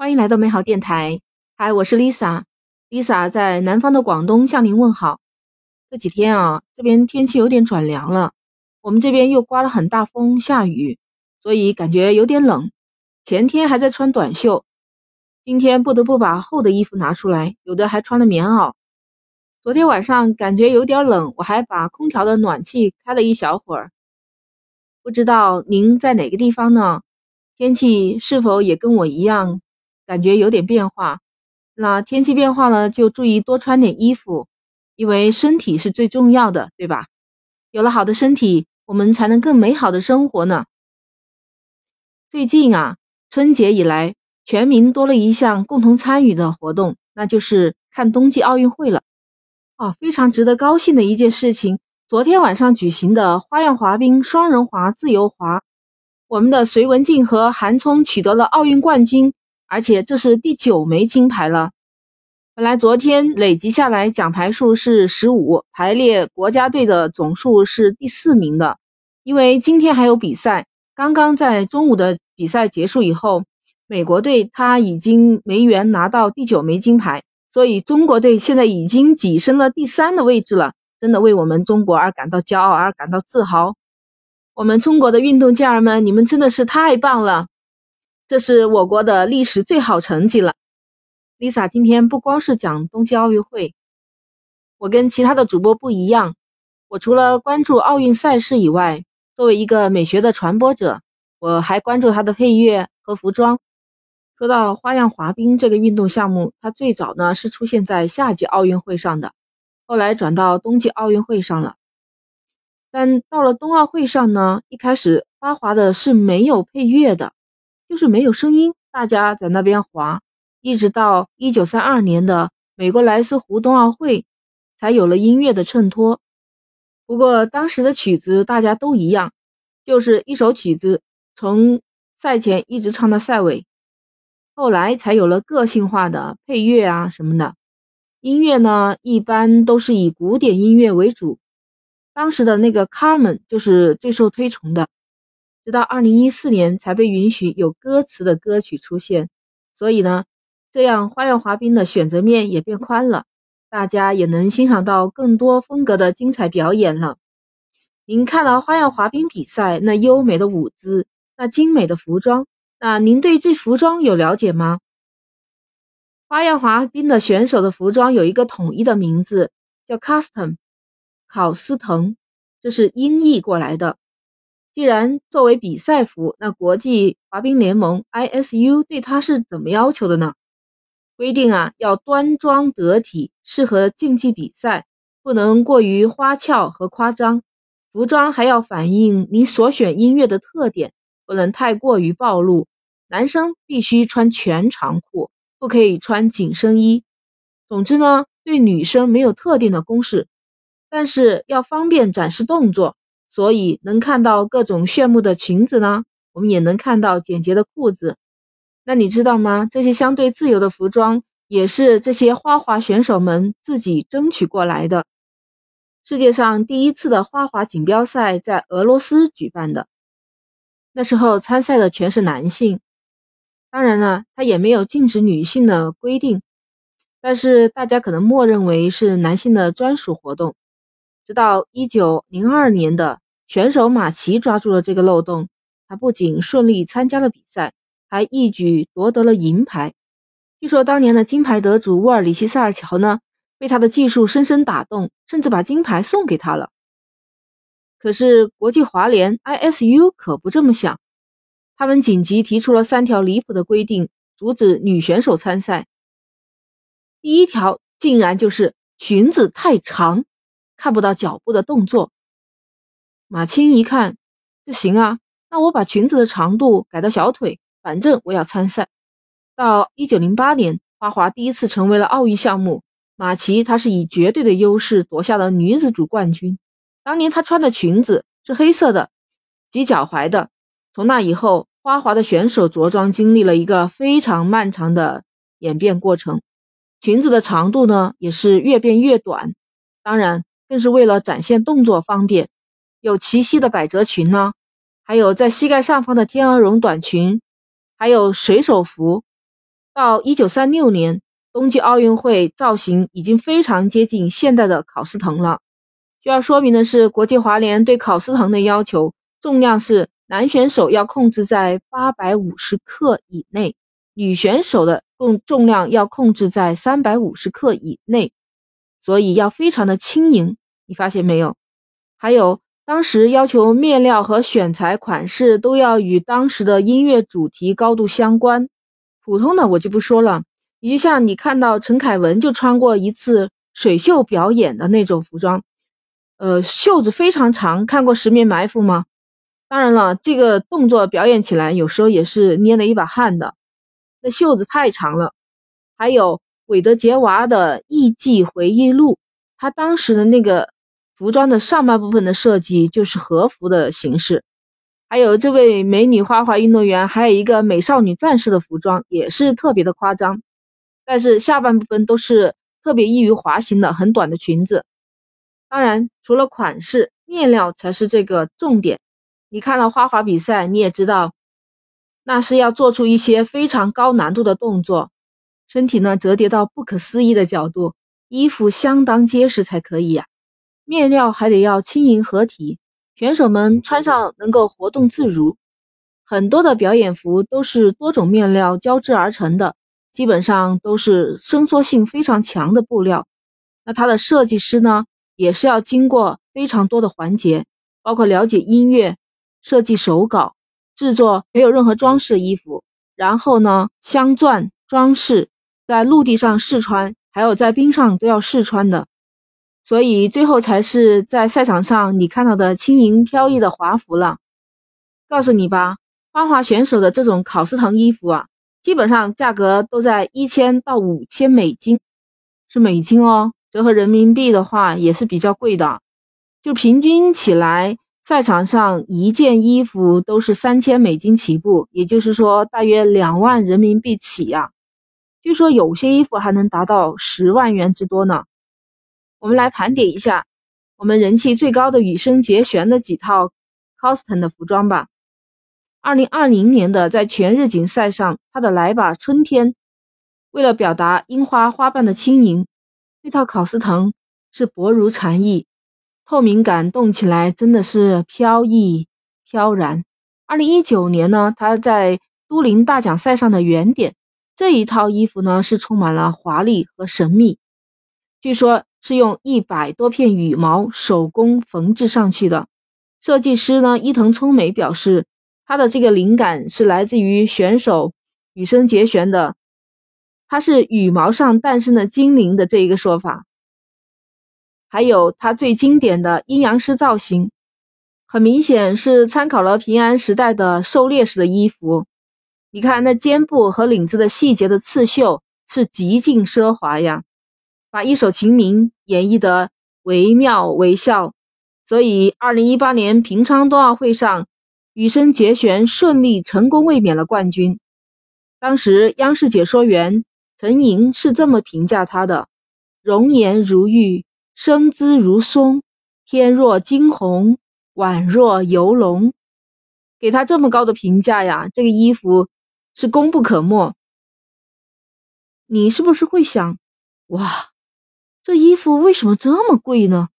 欢迎来到美好电台，嗨，我是 Lisa，Lisa 在南方的广东向您问好。这几天啊，这边天气有点转凉了，我们这边又刮了很大风，下雨，所以感觉有点冷。前天还在穿短袖，今天不得不把厚的衣服拿出来，有的还穿了棉袄。昨天晚上感觉有点冷，我还把空调的暖气开了一小会儿。不知道您在哪个地方呢？天气是否也跟我一样，感觉有点变化？那天气变化了，就注意多穿点衣服，因为身体是最重要的，对吧？有了好的身体，我们才能更美好的生活呢。最近啊，春节以来，全民多了一项共同参与的活动，那就是看冬季奥运会了。啊，非常值得高兴的一件事情，昨天晚上举行的花样滑冰双人滑自由滑。我们的隋文静和韩聪取得了奥运冠军，而且这是第九枚金牌了。本来昨天累积下来奖牌数是十五，排列国家队的总数是第四名的。因为今天还有比赛，刚刚在中午的比赛结束以后，美国队他已经梅园拿到第九枚金牌，所以中国队现在已经跻身了第三的位置了。真的为我们中国而感到骄傲，而感到自豪。我们中国的运动健儿们，你们真的是太棒了！这是我国的历史最好成绩了。Lisa 今天不光是讲冬季奥运会，我跟其他的主播不一样，我除了关注奥运赛事以外，作为一个美学的传播者，我还关注它的配乐和服装。说到花样滑冰这个运动项目，它最早呢是出现在夏季奥运会上的，后来转到冬季奥运会上了。但到了冬奥会上呢，一开始花滑的是没有配乐的，就是没有声音，大家在那边滑，一直到一九三二年的美国莱斯湖冬奥会，才有了音乐的衬托。不过当时的曲子大家都一样，就是一首曲子从赛前一直唱到赛尾，后来才有了个性化的配乐啊什么的。音乐呢，一般都是以古典音乐为主。当时的那个《Carmen》就是最受推崇的，直到二零一四年才被允许有歌词的歌曲出现。所以呢，这样花样滑冰的选择面也变宽了，大家也能欣赏到更多风格的精彩表演了。您看了花样滑冰比赛那优美的舞姿，那精美的服装，那您对这服装有了解吗？花样滑冰的选手的服装有一个统一的名字，叫 Custom。考斯滕，这是音译过来的。既然作为比赛服，那国际滑冰联盟 ISU 对它是怎么要求的呢？规定啊，要端庄得体，适合竞技比赛，不能过于花俏和夸张。服装还要反映你所选音乐的特点，不能太过于暴露。男生必须穿全长裤，不可以穿紧身衣。总之呢，对女生没有特定的公式。但是要方便展示动作，所以能看到各种炫目的裙子呢。我们也能看到简洁的裤子。那你知道吗？这些相对自由的服装也是这些花滑选手们自己争取过来的。世界上第一次的花滑锦标赛在俄罗斯举办的，那时候参赛的全是男性。当然了，他也没有禁止女性的规定，但是大家可能默认为是男性的专属活动。直到一九零二年的选手马奇抓住了这个漏洞，他不仅顺利参加了比赛，还一举夺得了银牌。据说当年的金牌得主沃尔里希·萨尔乔呢，被他的技术深深打动，甚至把金牌送给他了。可是国际滑联 ISU 可不这么想，他们紧急提出了三条离谱的规定，阻止女选手参赛。第一条竟然就是裙子太长。看不到脚步的动作，马青一看，这行啊，那我把裙子的长度改到小腿，反正我要参赛。到一九零八年，花滑第一次成为了奥运项目，马奇他是以绝对的优势夺下了女子组冠军。当年她穿的裙子是黑色的，及脚踝的。从那以后，花滑的选手着装经历了一个非常漫长的演变过程，裙子的长度呢也是越变越短。当然。更是为了展现动作方便，有齐膝的百褶裙呢，还有在膝盖上方的天鹅绒短裙，还有水手服。到一九三六年冬季奥运会造型已经非常接近现代的考斯藤了。需要说明的是，国际滑联对考斯藤的要求，重量是男选手要控制在八百五十克以内，女选手的重重量要控制在三百五十克以内，所以要非常的轻盈。你发现没有？还有。当时要求面料和选材款式都要与当时的音乐主题高度相关。普通的我就不说了，你就像你看到陈凯文就穿过一次水袖表演的那种服装，呃，袖子非常长。看过《十面埋伏》吗？当然了，这个动作表演起来有时候也是捏了一把汗的，那袖子太长了。还有韦德杰娃的艺伎回忆录，他当时的那个。服装的上半部分的设计就是和服的形式，还有这位美女花滑运动员，还有一个美少女战士的服装也是特别的夸张，但是下半部分都是特别易于滑行的很短的裙子。当然，除了款式，面料才是这个重点。你看了花滑比赛，你也知道，那是要做出一些非常高难度的动作，身体呢折叠到不可思议的角度，衣服相当结实才可以呀。面料还得要轻盈合体，选手们穿上能够活动自如。很多的表演服都是多种面料交织而成的，基本上都是伸缩性非常强的布料。那它的设计师呢，也是要经过非常多的环节，包括了解音乐、设计手稿、制作没有任何装饰的衣服，然后呢镶钻装饰，在陆地上试穿，还有在冰上都要试穿的。所以最后才是在赛场上你看到的轻盈飘逸的华服了。告诉你吧，花滑选手的这种考斯藤衣服啊，基本上价格都在一千到五千美金，是美金哦，折合人民币的话也是比较贵的。就平均起来，赛场上一件衣服都是三千美金起步，也就是说大约两万人民币起呀。据说有些衣服还能达到十万元之多呢。我们来盘点一下我们人气最高的羽生结弦的几套 coston 的服装吧。二零二零年的在全日锦赛上，他的来吧春天，为了表达樱花花瓣的轻盈，这套考斯藤是薄如蝉翼，透明感动起来真的是飘逸飘然。二零一九年呢，他在都灵大奖赛上的原点，这一套衣服呢是充满了华丽和神秘，据说。是用一百多片羽毛手工缝制上去的。设计师呢，伊藤聪美表示，他的这个灵感是来自于选手羽生结弦的“他是羽毛上诞生的精灵”的这一个说法。还有他最经典的阴阳师造型，很明显是参考了平安时代的狩猎时的衣服。你看那肩部和领子的细节的刺绣，是极尽奢华呀。把一首秦明演绎得惟妙惟肖，所以二零一八年平昌冬奥会上，羽生结弦顺利成功卫冕了冠军。当时央视解说员陈莹是这么评价他的：“容颜如玉，身姿如松，天若惊鸿，宛若游龙。”给他这么高的评价呀，这个衣服是功不可没。你是不是会想，哇？这衣服为什么这么贵呢？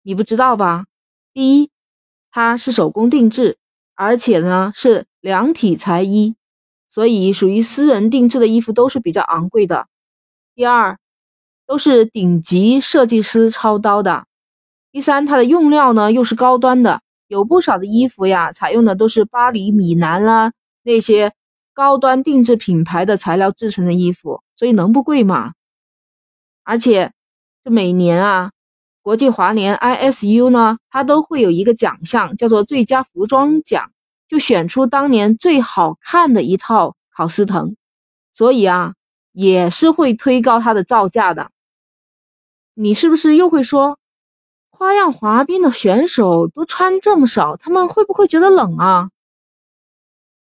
你不知道吧？第一，它是手工定制，而且呢是量体裁衣，所以属于私人定制的衣服都是比较昂贵的。第二，都是顶级设计师操刀的。第三，它的用料呢又是高端的，有不少的衣服呀，采用的都是巴黎米兰啦那些高端定制品牌的材料制成的衣服，所以能不贵吗？而且。这每年啊，国际滑联 ISU 呢，它都会有一个奖项，叫做最佳服装奖，就选出当年最好看的一套考斯藤，所以啊，也是会推高它的造价的。你是不是又会说，花样滑冰的选手都穿这么少，他们会不会觉得冷啊？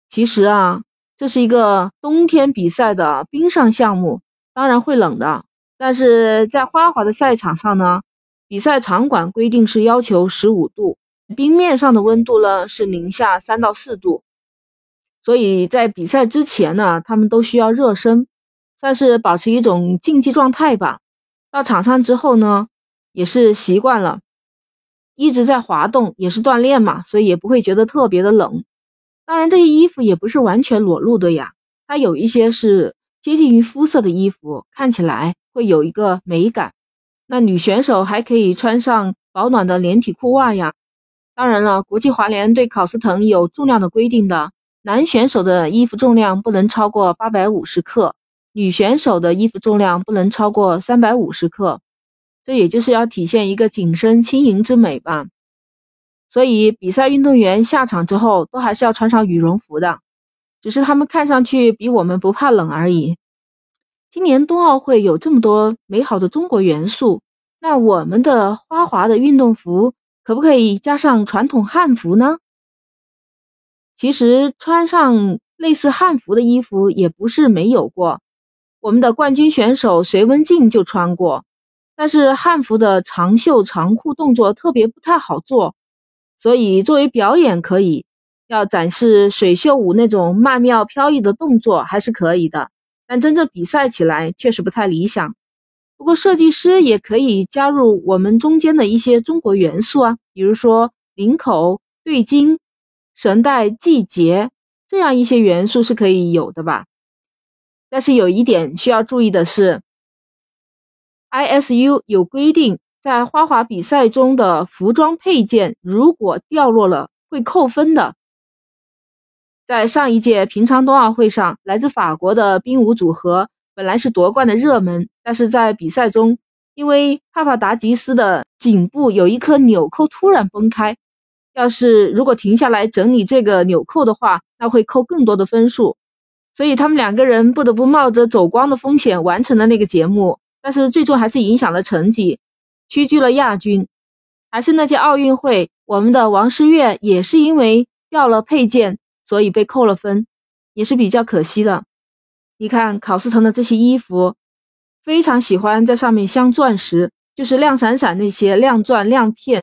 其实啊，这是一个冬天比赛的冰上项目，当然会冷的。但是在花滑的赛场上呢，比赛场馆规定是要求十五度，冰面上的温度呢是零下三到四度，所以在比赛之前呢，他们都需要热身，算是保持一种竞技状态吧。到场上之后呢，也是习惯了，一直在滑动，也是锻炼嘛，所以也不会觉得特别的冷。当然，这些衣服也不是完全裸露的呀，它有一些是接近于肤色的衣服，看起来会有一个美感。那女选手还可以穿上保暖的连体裤袜呀。当然了，国际滑联对考斯滕有重量的规定的，男选手的衣服重量不能超过八百五十克，女选手的衣服重量不能超过三百五十克。这也就是要体现一个紧身轻盈之美吧。所以，比赛运动员下场之后都还是要穿上羽绒服的，只是他们看上去比我们不怕冷而已。今年冬奥会有这么多美好的中国元素，那我们的花滑的运动服可不可以加上传统汉服呢？其实穿上类似汉服的衣服也不是没有过，我们的冠军选手隋文静就穿过，但是汉服的长袖长裤动作特别不太好做。所以，作为表演可以，要展示水袖舞那种曼妙飘逸的动作还是可以的，但真正比赛起来确实不太理想。不过，设计师也可以加入我们中间的一些中国元素啊，比如说领口、对襟、绳带系结这样一些元素是可以有的吧。但是有一点需要注意的是，ISU 有规定。在花滑比赛中的服装配件如果掉落了，会扣分的。在上一届平昌冬奥会上，来自法国的冰舞组合本来是夺冠的热门，但是在比赛中，因为帕帕达吉斯的颈部有一颗纽扣突然崩开，要是如果停下来整理这个纽扣的话，那会扣更多的分数，所以他们两个人不得不冒着走光的风险完成了那个节目，但是最终还是影响了成绩。屈居了亚军，还是那届奥运会，我们的王诗玥也是因为掉了配件，所以被扣了分，也是比较可惜的。你看考斯滕的这些衣服，非常喜欢在上面镶钻石，就是亮闪闪那些亮钻亮片。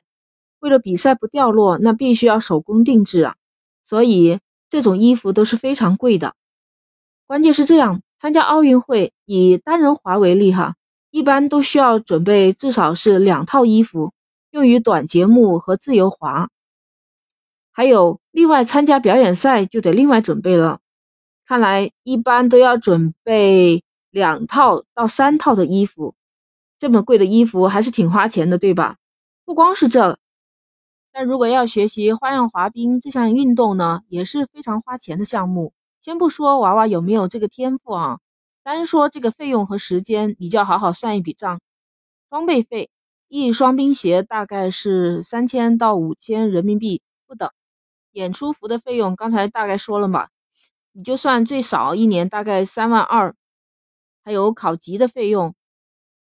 为了比赛不掉落，那必须要手工定制啊，所以这种衣服都是非常贵的。关键是这样，参加奥运会，以单人滑为例哈。一般都需要准备至少是两套衣服，用于短节目和自由滑。还有另外参加表演赛就得另外准备了。看来一般都要准备两套到三套的衣服。这么贵的衣服还是挺花钱的，对吧？不光是这，但如果要学习花样滑冰这项运动呢，也是非常花钱的项目。先不说娃娃有没有这个天赋啊。单说这个费用和时间，你就要好好算一笔账。装备费，一双冰鞋大概是三千到五千人民币不等。演出服的费用，刚才大概说了嘛，你就算最少一年大概三万二。还有考级的费用，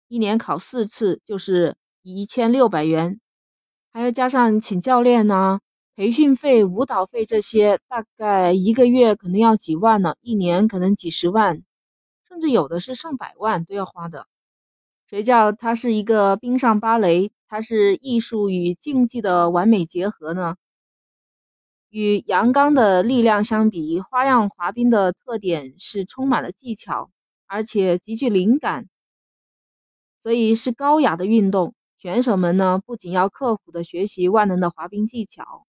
一年考四次就是一千六百元，还要加上请教练呢、培训费、舞蹈费这些，大概一个月可能要几万呢，一年可能几十万。甚至有的是上百万都要花的，谁叫它是一个冰上芭蕾，它是艺术与竞技的完美结合呢？与阳刚的力量相比，花样滑冰的特点是充满了技巧，而且极具灵感，所以是高雅的运动。选手们呢，不仅要刻苦的学习万能的滑冰技巧，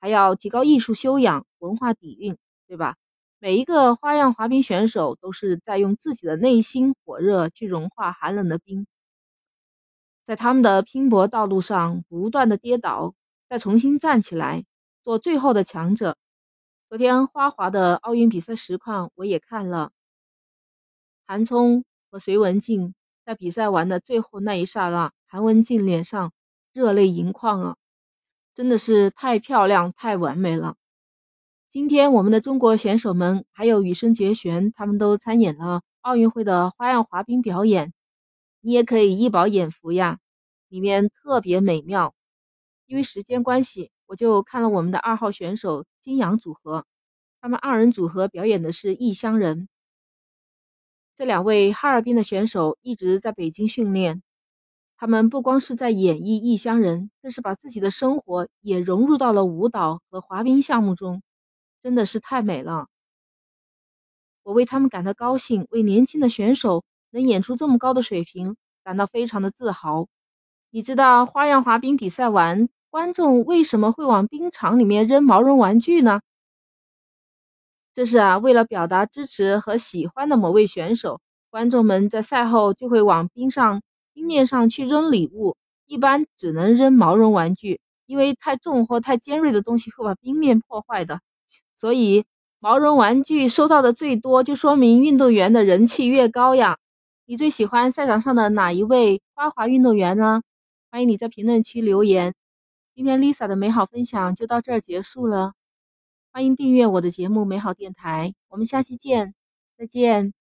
还要提高艺术修养、文化底蕴，对吧？每一个花样滑冰选手都是在用自己的内心火热去融化寒冷的冰，在他们的拼搏道路上不断的跌倒，再重新站起来，做最后的强者。昨天花滑的奥运比赛实况我也看了，韩聪和隋文静在比赛完的最后那一刹那，韩文静脸上热泪盈眶啊，真的是太漂亮、太完美了。今天我们的中国选手们还有羽生结弦，他们都参演了奥运会的花样滑冰表演，你也可以一饱眼福呀，里面特别美妙。因为时间关系，我就看了我们的二号选手金阳组合，他们二人组合表演的是《异乡人》。这两位哈尔滨的选手一直在北京训练，他们不光是在演绎《异乡人》，更是把自己的生活也融入到了舞蹈和滑冰项目中。真的是太美了。我为他们感到高兴，为年轻的选手能演出这么高的水平感到非常的自豪。你知道花样滑冰比赛完，观众为什么会往冰场里面扔毛绒玩具呢？这是啊，为了表达支持和喜欢的某位选手，观众们在赛后就会往冰上冰面上去扔礼物，一般只能扔毛绒玩具，因为太重或太尖锐的东西会把冰面破坏的。所以毛绒玩具收到的最多，就说明运动员的人气越高呀。你最喜欢赛场上的哪一位花滑运动员呢？欢迎你在评论区留言。今天 Lisa 的美好分享就到这儿结束了。欢迎订阅我的节目《美好电台》，我们下期见，再见。